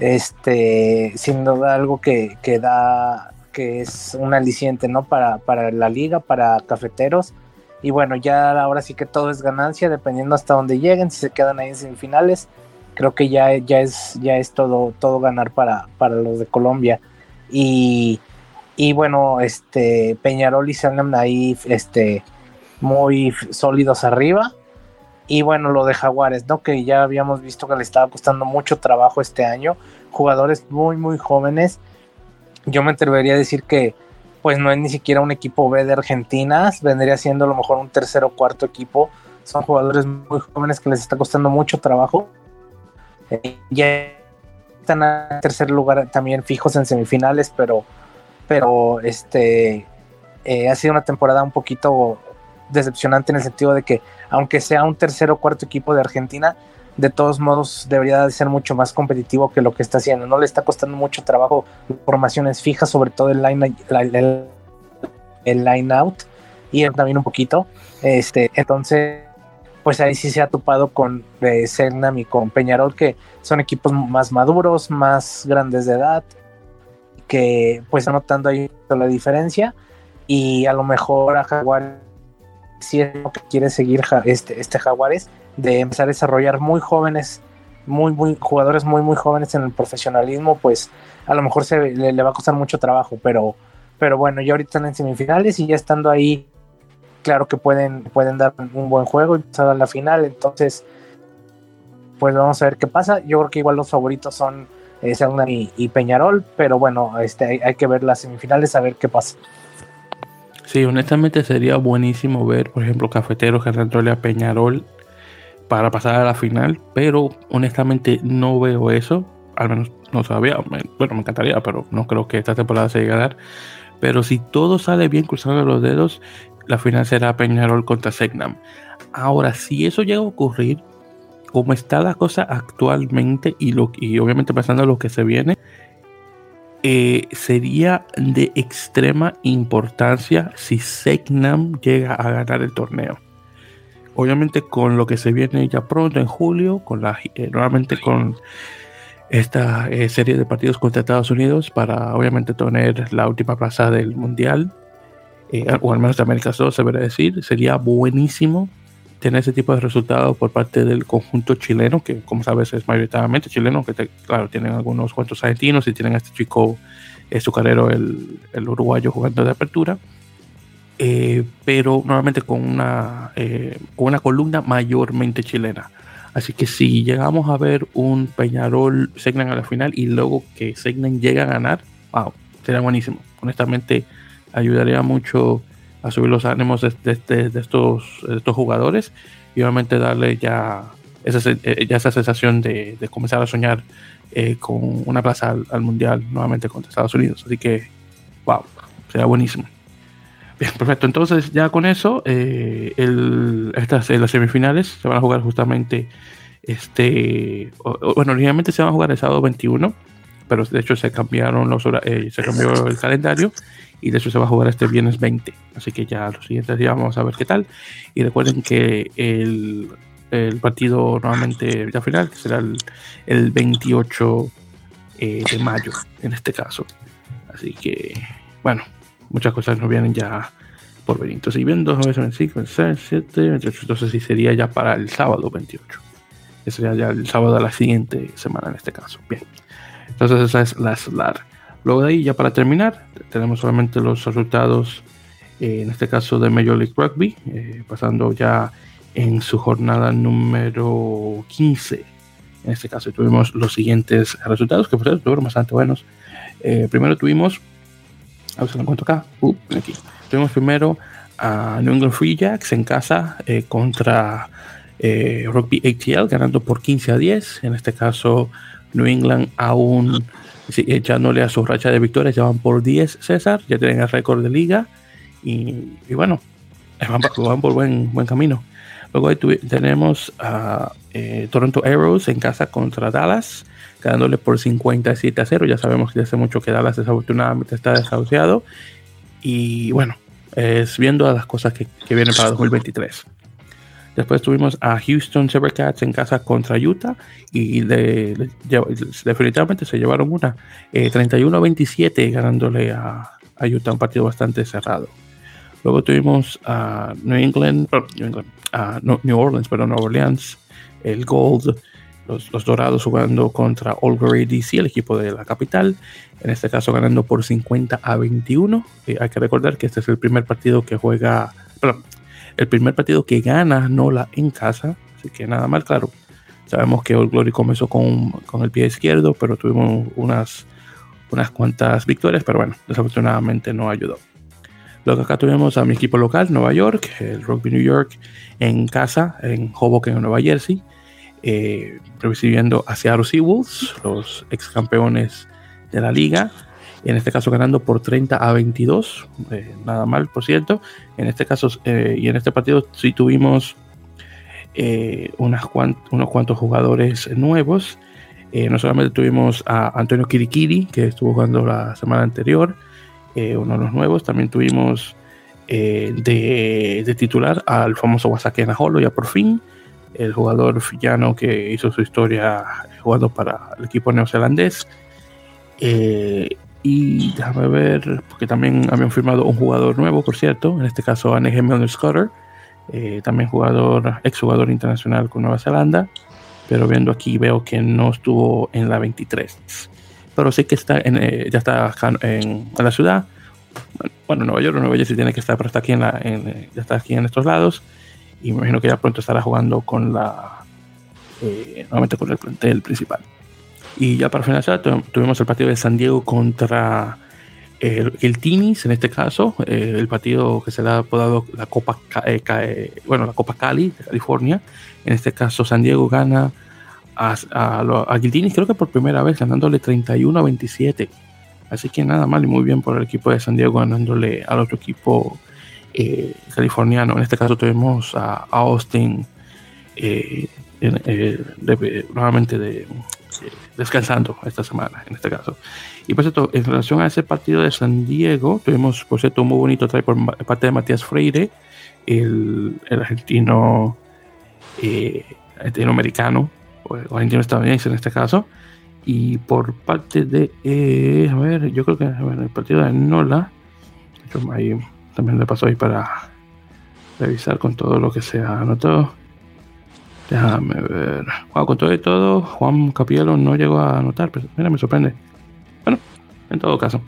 Este, sin duda algo que, que, da, que es un aliciente, ¿no? Para, para la liga, para cafeteros. Y bueno, ya ahora sí que todo es ganancia, dependiendo hasta dónde lleguen, si se quedan ahí en semifinales, creo que ya, ya es, ya es todo, todo ganar para, para los de Colombia. Y, y bueno, este Peñarol y Selnam ahí este, muy sólidos arriba. Y bueno, lo de Jaguares, ¿no? Que ya habíamos visto que le estaba costando mucho trabajo este año. Jugadores muy, muy jóvenes. Yo me atrevería a decir que pues no es ni siquiera un equipo B de Argentina, vendría siendo a lo mejor un tercer o cuarto equipo. Son jugadores muy jóvenes que les está costando mucho trabajo. Eh, ya están en tercer lugar también fijos en semifinales, pero, pero este eh, ha sido una temporada un poquito decepcionante en el sentido de que aunque sea un tercer o cuarto equipo de Argentina, de todos modos debería de ser mucho más competitivo que lo que está haciendo. No le está costando mucho trabajo formaciones fijas, sobre todo el line, el, out y también un poquito. Este, entonces, pues ahí sí se ha topado con eh, y con Peñarol, que son equipos más maduros, más grandes de edad, que pues están notando ahí la diferencia. Y a lo mejor a Jaguar si es lo que quiere seguir este, este Jaguares, de empezar a desarrollar muy jóvenes, muy, muy jugadores muy, muy jóvenes en el profesionalismo, pues a lo mejor se, le, va a costar mucho trabajo, pero, pero bueno, ya ahorita están en semifinales y ya estando ahí, claro que pueden, pueden dar un buen juego y pasar a la final, entonces, pues vamos a ver qué pasa. Yo creo que igual los favoritos son eh, y, Peñarol, pero bueno, este, hay, hay que ver las semifinales a ver qué pasa. Sí, honestamente sería buenísimo ver, por ejemplo, Cafeteros ganándole a Peñarol para pasar a la final, pero honestamente no veo eso, al menos no sabía, bueno, me encantaría, pero no creo que esta temporada se llegue a dar. Pero si todo sale bien cruzando los dedos, la final será Peñarol contra Segnam. Ahora, si eso llega a ocurrir, como está la cosa actualmente y, lo, y obviamente pasando lo que se viene, eh, sería de extrema importancia si Segnam llega a ganar el torneo. Obviamente con lo que se viene ya pronto en julio, con la, eh, nuevamente con esta eh, serie de partidos contra Estados Unidos para obviamente tener la última plaza del mundial, o al menos de América Sur, se debería decir, sería buenísimo tener ese tipo de resultados por parte del conjunto chileno, que como sabes es mayoritariamente chileno, que claro, tienen algunos cuantos argentinos y tienen a este chico eh, azucarero, el, el uruguayo jugando de apertura, eh, pero nuevamente con una, eh, con una columna mayormente chilena. Así que si llegamos a ver un Peñarol Segnan a la final y luego que Segnan llega a ganar, wow, sería buenísimo. Honestamente, ayudaría mucho a subir los ánimos de, estos, estos jugadores y obviamente darle ya esa, eh, ya esa sensación de, comenzar a soñar eh, con una plaza al, mundial nuevamente contra Estados Unidos. Así que, wow, sería buenísimo. Bien, perfecto. Entonces, ya con eso, eh, el, estas las semifinales se van a jugar justamente. Este, bueno, originalmente se van a jugar el sábado 21, pero de hecho se cambiaron los se cambió el calendario y de eso se va a jugar este viernes 20. Así que ya los siguientes días vamos a ver qué tal. Y recuerden que el, el partido nuevamente ya final, será el, 28 eh, de mayo en este caso. Así que, bueno, muchas cosas nos vienen ya por venir. Entonces, viendo 5, 6, 7, 28, entonces sí sería ya para el sábado 28. Que sería ya el sábado de la siguiente semana en este caso. Bien. Entonces esa es la SLAR. Luego de ahí, ya para terminar, tenemos solamente los resultados, eh, en este caso de Major League Rugby, eh, pasando ya en su jornada número 15. En este caso tuvimos los siguientes resultados, que fueron bastante buenos. Eh, primero tuvimos, a ver si lo encuentro acá, uh, aquí. Tuvimos primero a New England Free Jacks en casa contra Rugby ATL, ganando por 15 a 10. En este caso, New England aún echándole a su racha de victorias, ya van por 10 César, ya tienen el récord de liga y, bueno, van, por buen, buen camino. Luego tenemos a eh, Toronto Arrows en casa contra Dallas, ganándole por 57 a 0. Ya sabemos que hace mucho que Dallas desafortunadamente está desahuciado. Y bueno, es viendo las cosas que, que vienen para 2023. Después tuvimos a Houston Sabercats en casa contra Utah y definitivamente se llevaron una 31-27 eh, ganándole a, Utah, un partido bastante cerrado. Luego tuvimos a New England, a New Orleans, pero New Orleans, el Gold, los, Dorados jugando contra All Glory DC, el equipo de la capital. En este caso ganando por 50 a 21. Eh, hay que recordar que este es el primer partido que juega, el primer partido que gana Nola en casa, así que nada mal, claro. Sabemos que Old Glory comenzó con, con el pie izquierdo, pero tuvimos unas, unas cuantas victorias, pero bueno, desafortunadamente no ayudó. Luego acá tuvimos a mi equipo local, Nueva York, el Rugby New York, en casa, en Hoboken, en Nueva Jersey, eh, recibiendo a Seattle Seawolves, los ex campeones de la liga, en este caso ganando por 30 a 22, eh, nada mal, por cierto. En este caso, eh, y en este partido sí tuvimos eh, unos cuantos jugadores nuevos. no solamente tuvimos a Antonio Kirikiri, que estuvo jugando la semana anterior, uno de los nuevos, también tuvimos de, titular al famoso Wasake Naholo, ya por fin, el jugador villano que hizo su historia jugando para el equipo neozelandés. Y déjame ver, porque también habían firmado un jugador nuevo, por cierto, en este caso a Milner Scudder, eh, también jugador, exjugador internacional con Nueva Zelanda, pero viendo aquí veo que no estuvo en la 23. Pero sé que está en, eh, ya está en, la ciudad. Bueno, Nueva York, Nueva Jersey tiene que estar, pero está aquí en, la, ya está aquí en estos lados. Y me imagino que ya pronto estará jugando con la, eh, nuevamente con el plantel principal. Y ya para finalizar, tuvimos el partido de San Diego contra el, el Tinis, en este caso, eh, el partido que se le ha apodado la Copa, eh, eh, bueno, la Copa Cali de California. En este caso, San Diego gana a, a, a creo que por primera vez, ganándole 31 a 27. Así que nada mal y muy bien por el equipo de San Diego ganándole al otro equipo californiano. En este caso tuvimos a, Austin nuevamente de descansando esta semana, en este caso. Y por cierto, en relación a ese partido de San Diego, tuvimos, por cierto, un muy bonito trae por parte de Matías Freire, el, argentino, eh, argentino-americano, o argentino-estadounidense en este caso. Y por parte de, eh, a ver, yo creo que el partido de Nola, ahí también le pasó ahí para revisar con todo lo que se ha anotado. Déjame ver. con todo y todo, Juan Capielo no llegó a anotar, pero mira, me sorprende. Bueno, en todo caso.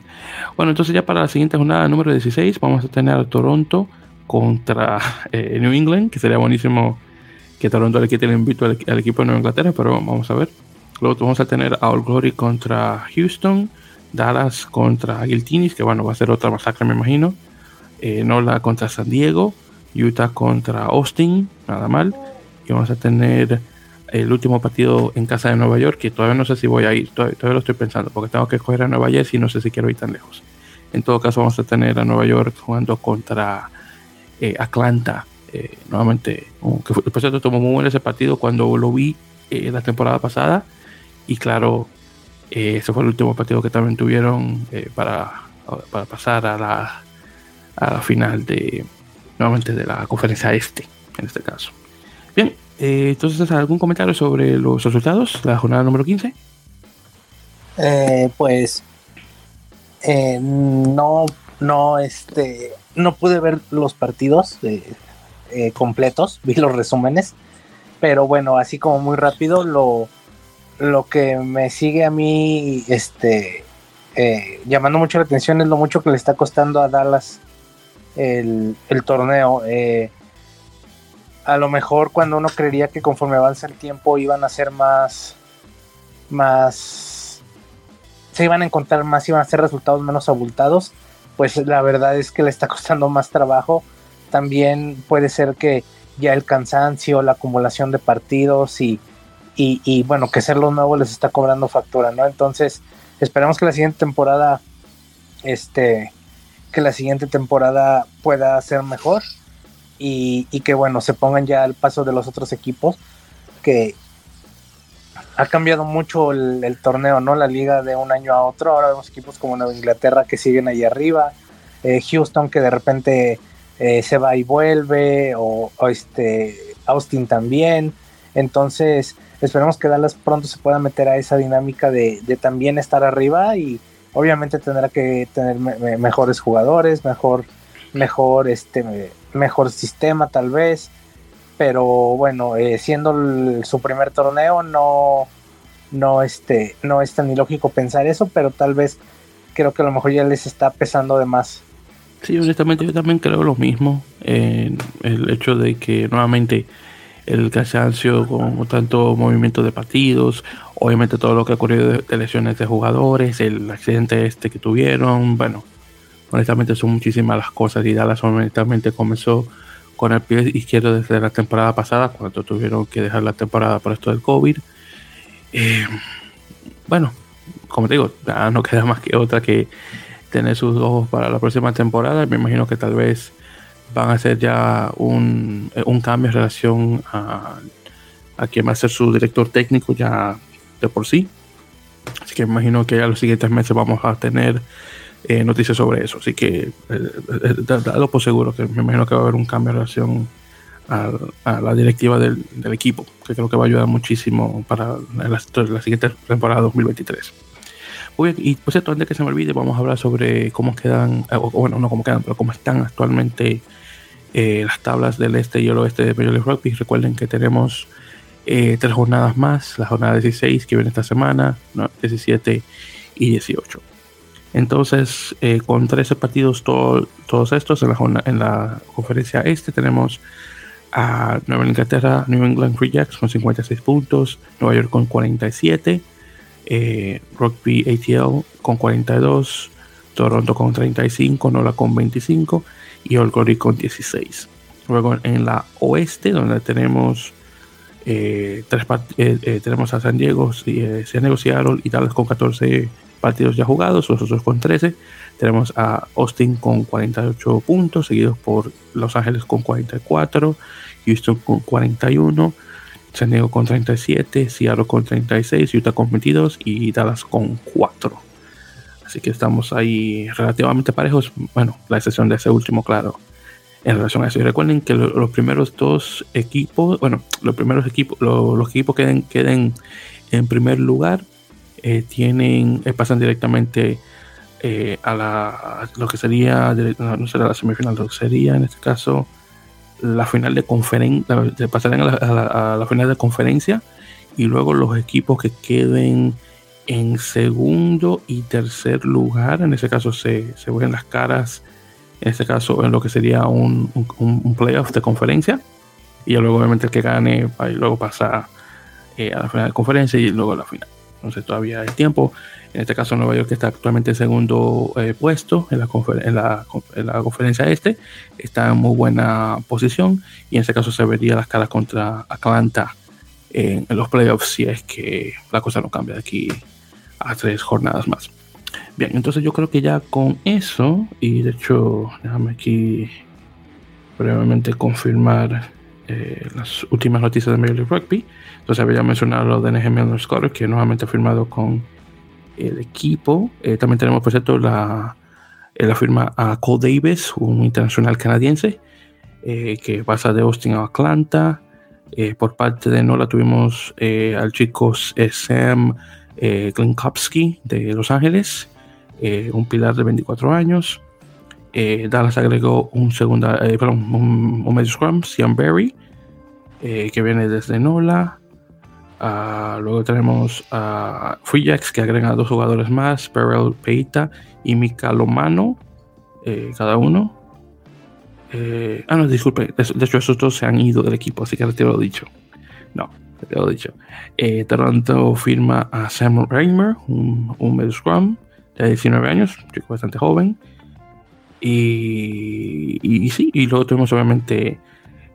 Bueno, entonces ya para la siguiente jornada número 16 vamos a tener a Toronto contra *laughs* eh, New England, que sería buenísimo que Toronto le quite el invito al, equipo de Nueva Inglaterra, pero vamos a ver. Luego vamos a tener a All Glory contra Houston, Dallas contra Guiltinis, que bueno, va a ser otra masacre me imagino. Eh, Nola contra San Diego, Utah contra Austin, nada mal vamos a tener el último partido en casa de Nueva York, que todavía no sé si voy a ir, todavía, lo estoy pensando, porque tengo que escoger a Nueva York y no sé si quiero ir tan lejos. En todo caso, vamos a tener a Nueva York jugando contra eh, Atlanta. Eh, nuevamente, que fue, por cierto, tomó muy bueno ese partido cuando lo vi eh, la temporada pasada. Y claro, ese fue el último partido que también tuvieron para, para pasar a la, a la final de nuevamente de la conferencia este, en este caso. Bien, eh, entonces, ¿algún comentario sobre los resultados, la jornada número 15? Eh, pues eh, no, no, este, no pude ver los partidos completos, *laughs* vi los resúmenes, pero bueno, así como muy rápido, lo, lo que me sigue a mí, este, llamando mucho la atención es lo mucho que le está costando a Dallas el, el torneo a lo mejor cuando uno creería que conforme avanza el tiempo iban a ser más, más, se iban a encontrar más, iban a ser resultados menos abultados, pues la verdad es que le está *laughs* costando más trabajo. También puede ser que ya el cansancio, la acumulación de partidos y, y, bueno, que ser lo nuevo les está cobrando factura, ¿no? Entonces, esperamos que la siguiente temporada, este, que la siguiente temporada pueda ser mejor y, que bueno, se pongan ya al paso de los otros equipos, que ha cambiado mucho el, torneo, ¿no? La liga de un año a otro, ahora vemos equipos como Nueva Inglaterra que siguen ahí arriba, eh, Houston que de repente eh, se va y vuelve, o, este Austin también, entonces esperemos que Dallas pronto se pueda meter a esa dinámica de, también estar arriba y obviamente tendrá que tener mejores jugadores, mejor, mejor este mejor sistema tal vez, pero bueno, eh, siendo su primer torneo no, no, este, no es tan ilógico pensar eso, pero tal vez creo que a lo mejor ya les está pesando de más. Sí, honestamente yo también creo lo mismo, el hecho de que nuevamente el cansancio con tanto movimiento de partidos, obviamente todo lo que ha ocurrido de, lesiones de jugadores, el accidente este que tuvieron, bueno, honestamente son muchísimas las cosas y Dallas honestamente comenzó con el pie izquierdo desde la temporada pasada cuando tuvieron que dejar la temporada por esto del COVID. Eh, bueno, como digo, ya no *laughs* queda más que otra que tener sus ojos para la próxima temporada. Me imagino que tal vez van a hacer ya un, un cambio en relación a, a quien va a ser su director técnico ya de por sí. Así que me imagino que a los siguientes meses vamos a tener eh, noticias sobre eso. Así que, eh, eh, dado por seguro que me imagino que va a haber un cambio en relación a, la directiva del, equipo, que creo que va a ayudar muchísimo para la, la siguiente temporada 2023. Muy bien, y por cierto, antes que se me olvide, vamos a hablar sobre cómo quedan, o, bueno, no cómo quedan, pero cómo están actualmente las tablas del este y el oeste de Major League Rugby. Recuerden que tenemos tres jornadas más, la jornada 16 que viene esta semana, 17 y 18. Entonces, eh, con 13 partidos todos estos en la, en la conferencia este, tenemos a Nueva Inglaterra, New England Free Jacks con 56 puntos, Nueva York con 47, eh, Rugby ATL con 42, Toronto con 35, Nola con 25 y Old Glory con 16. Luego en la oeste, donde tenemos eh, tres tenemos a San Diego, San Diego, Seattle y Dallas con 14 partidos ya jugados, nosotros con 13. Tenemos a Austin con 48 puntos, seguidos por Los Ángeles con 44, Houston con 41, San Diego con 37, Seattle con 36, Utah con 22 y Dallas con 4. Así que estamos ahí relativamente parejos. Bueno, la excepción de ese último, claro, en relación a eso. Y recuerden que los primeros dos equipos, bueno, los primeros equipos, los equipos queden, queden en primer lugar eh, tienen eh, pasan directamente eh, a, la, lo que sería no, será la semifinal lo que sería en este caso la final de conferencia pasarán a la, final de conferencia y luego los equipos que queden en segundo y tercer lugar en ese caso se, se ven las caras en este caso en lo que sería un, un, playoff de conferencia. Y luego obviamente el que gane luego pasa a la final de conferencia y luego a la final entonces todavía hay tiempo. En este caso Nueva York está actualmente en segundo eh, puesto en la, en, en conferencia este, está en muy buena posición y en este caso se vería las caras contra Atlanta en, los playoffs si es que la cosa no cambia de aquí a tres jornadas más. Bien, entonces yo creo que ya con eso, y de hecho, déjame aquí brevemente confirmar eh, las últimas noticias de Major League Rugby. Entonces había mencionado lo de NGM underscore, que nuevamente ha firmado con el equipo. Eh, también tenemos, por cierto, la, eh, la firma a Cole Davis, un internacional canadiense, que pasa de Austin a Atlanta. por parte de Nola tuvimos al chico Sam Klinkowski de Los Ángeles, un pilar de 24 años. Eh, Dallas agregó un segunda, eh, perdón, un, medio scrum, Cian Berry, eh, que viene desde Nola. Ah, luego tenemos a Jacks, que agrega dos jugadores más, Perel Peita y Mika Lomano, cada uno. ah, no, disculpe, de, hecho esos dos se han ido del equipo, así que retiro lo dicho. No, retiro lo dicho. Toronto firma a Sam Reimer, un, un medio scrum de 19 años, chico bastante joven. Y, sí, y luego tuvimos obviamente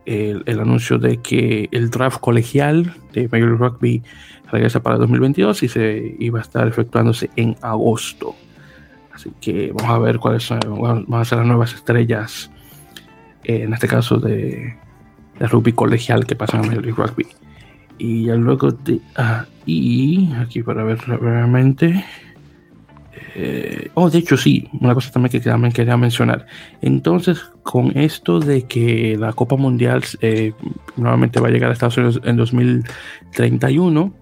el, anuncio de que el draft colegial de Major League Rugby regresa para 2022 y se iba a estar efectuándose en agosto. Así que vamos a ver cuáles son, van a ser las nuevas estrellas en este caso de, rugby colegial que pasa en Major League Rugby. Y luego de ahí, aquí para ver realmente. Eh, oh, de hecho, sí, una cosa también que también quería mencionar. Entonces, con esto de que la Copa Mundial eh, nuevamente va a llegar a Estados Unidos en 2031,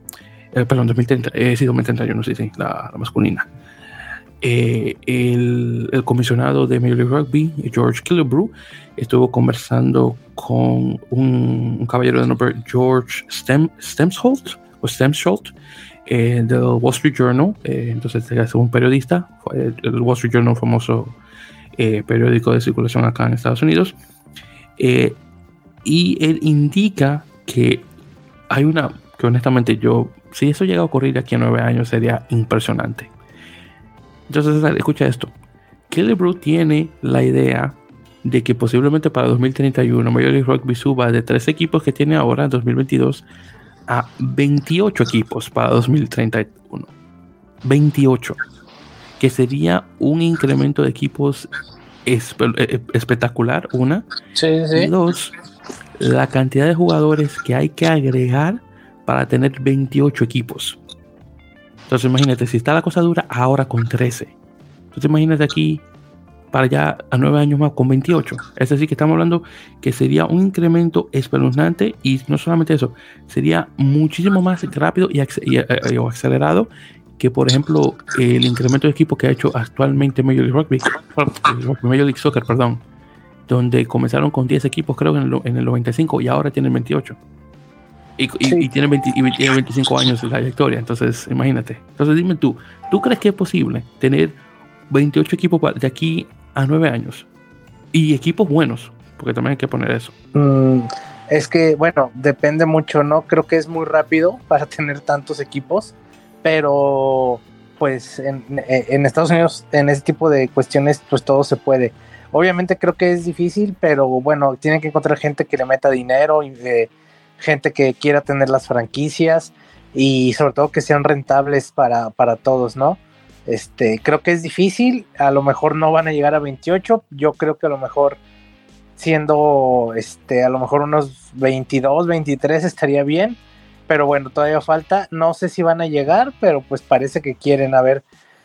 eh, perdón, 2030, eh, sí, 2031, sí, sí, la, la masculina. Eh, el, el, comisionado de Major League Rugby, George Killebrew, estuvo conversando con un, un caballero de nombre George Stem, Stemsholt, o Stemsholt, eh, del Wall Street Journal. Eh, entonces, es un periodista, el Wall Street Journal, famoso eh, periódico de circulación acá en Estados Unidos. Eh, y él indica que hay una, que honestamente yo, si eso llega a ocurrir aquí en nueve años, sería impresionante entonces, escucha esto. Killebrew tiene la idea de que posiblemente para 2031 Major League Rugby suba de tres equipos que tiene ahora en 2022 a 28 equipos para 2031. 28. Que sería un incremento de equipos espe eh, espectacular, una. Sí, sí. Y dos, la cantidad de jugadores que hay que agregar para tener 28 equipos. Entonces imagínate, si está la cosa dura, ahora con 13. Entonces imagínate aquí para allá a 9 años más con 28. Es decir, que estamos hablando que sería un incremento espeluznante y no solamente eso, sería muchísimo más rápido y, y, y acelerado que, por ejemplo, el incremento de equipo que ha hecho actualmente Major League Rugby, Major League Soccer, perdón, donde comenzaron con 10 equipos, creo, en el, en el 95 y ahora tienen 28. Y, y, sí. y, tiene 20, y, tiene 25 años en la trayectoria. Entonces, imagínate. Entonces, dime tú, ¿tú crees que es posible tener 28 equipos de aquí a 9 años? Y equipos buenos, porque también hay que poner eso. Mm, es que, bueno, depende mucho, ¿no? Creo que es muy rápido para *laughs* tener tantos equipos, pero pues en, en Estados Unidos, en ese tipo de cuestiones, pues todo se puede. Obviamente creo que es difícil, pero bueno, tienen que encontrar gente que le meta dinero y eh, gente que quiera tener las franquicias y sobre todo que sean rentables para, para todos, ¿no? Este, creo que es difícil, a lo mejor no van a llegar a 28, yo creo que a lo mejor siendo este, a lo mejor unos 22, 23 estaría bien, pero bueno, todavía falta, no sé si van a llegar, pero pues parece que quieren a ver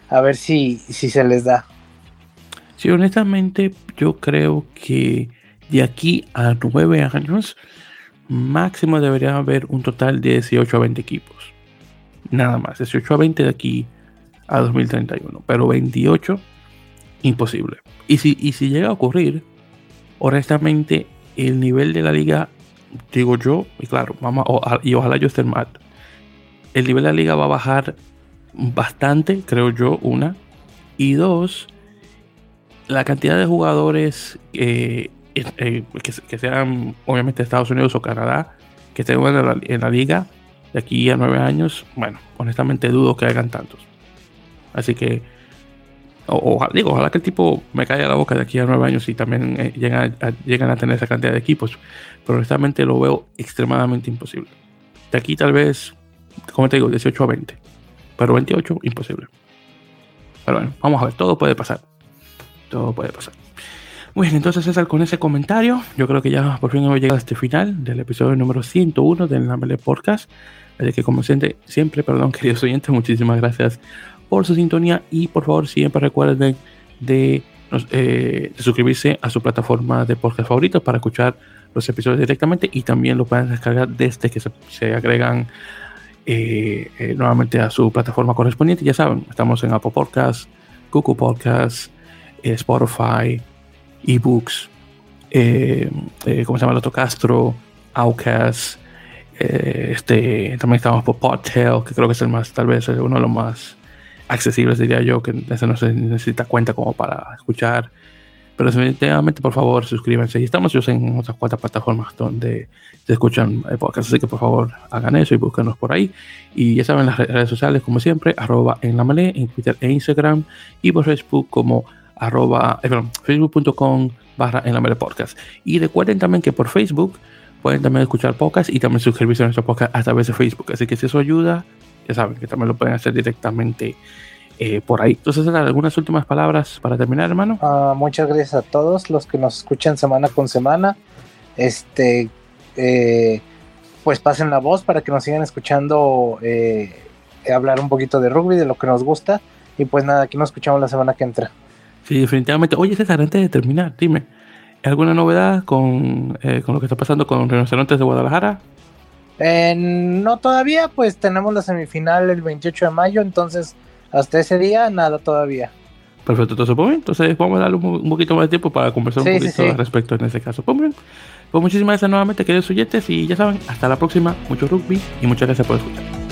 a ver si, si se les da. Sí, honestamente, yo creo que de aquí a nueve años, máximo debería haber un total de 18 a 20 equipos. Nada más, 18 a 20 de aquí a 2031. Pero 28, imposible. Y si, y si llega a ocurrir, honestamente, el nivel de la liga, digo yo, y claro, vamos y ojalá yo esté mal, el nivel de la liga va a bajar bastante, creo yo, una. Y dos, la cantidad de jugadores eh, eh, que, que, sean obviamente Estados Unidos o Canadá, que estén en en la, liga de aquí a nueve años, bueno, honestamente dudo que hagan tantos. Así que, o, o, digo, ojalá que el tipo me caiga la boca de aquí a nueve años y también eh, llegan, a, llegan a tener esa cantidad de equipos, pero honestamente lo veo extremadamente imposible. De aquí tal vez, como te digo, 18 a 20, pero 28 imposible. Pero bueno, vamos a ver, todo puede pasar. Todo puede pasar. Bueno, entonces César, con ese comentario, yo creo que ya por fin hemos llegado a este final del episodio número 101 del Namele Podcast. Así que como siempre, siempre, perdón, *laughs* queridos oyentes, muchísimas gracias por su sintonía y por favor siempre recuerden de, eh, de suscribirse a su plataforma de podcast favorito para escuchar los episodios directamente y también lo pueden descargar desde que se, agregan eh, eh, nuevamente a su plataforma correspondiente. Ya saben, estamos en Apple Podcasts, Google Podcasts, Spotify, ebooks, ¿cómo se llama el otro? Castro, Outcast, este, también estamos por Podtail, que creo que es el más, tal vez uno de los más accesibles, diría yo, que ese no se necesita cuenta como para escuchar. Pero definitivamente, por favor, suscríbanse. Y estamos yo en otras cuatro plataformas donde se escuchan podcasts, así que por favor hagan eso y búsquenos por ahí. Y ya saben, las redes sociales, como siempre, arroba en la malé, en Twitter e Instagram, y por Facebook como arroba, eh, facebook.com barra en la Mele podcast. Y recuerden también que por Facebook pueden también escuchar podcast y también suscribirse a nuestro podcast a través de Facebook. Así que si eso ayuda, ya saben que también lo pueden hacer directamente eh, por ahí. Entonces, algunas últimas palabras para terminar, hermano. Ah, muchas gracias a todos los que nos escuchan semana con semana. Este, eh, pues pasen la voz para que nos sigan escuchando eh, hablar un poquito de rugby, de lo que nos gusta. Y pues nada, aquí nos escuchamos la semana que entra. Sí, definitivamente. Oye, César, antes de terminar, dime, ¿alguna novedad con, con lo que está pasando con Rinocerontes de Guadalajara? No todavía, pues tenemos la semifinal el 28 de mayo, entonces hasta ese día nada todavía. Perfecto, entonces, pues, entonces vamos a darle un, poquito más de tiempo para conversar un poquito al respecto en ese caso. Pues, pues muchísimas gracias nuevamente, queridos oyentes, y ya saben, hasta la próxima, mucho rugby y muchas gracias por escuchar.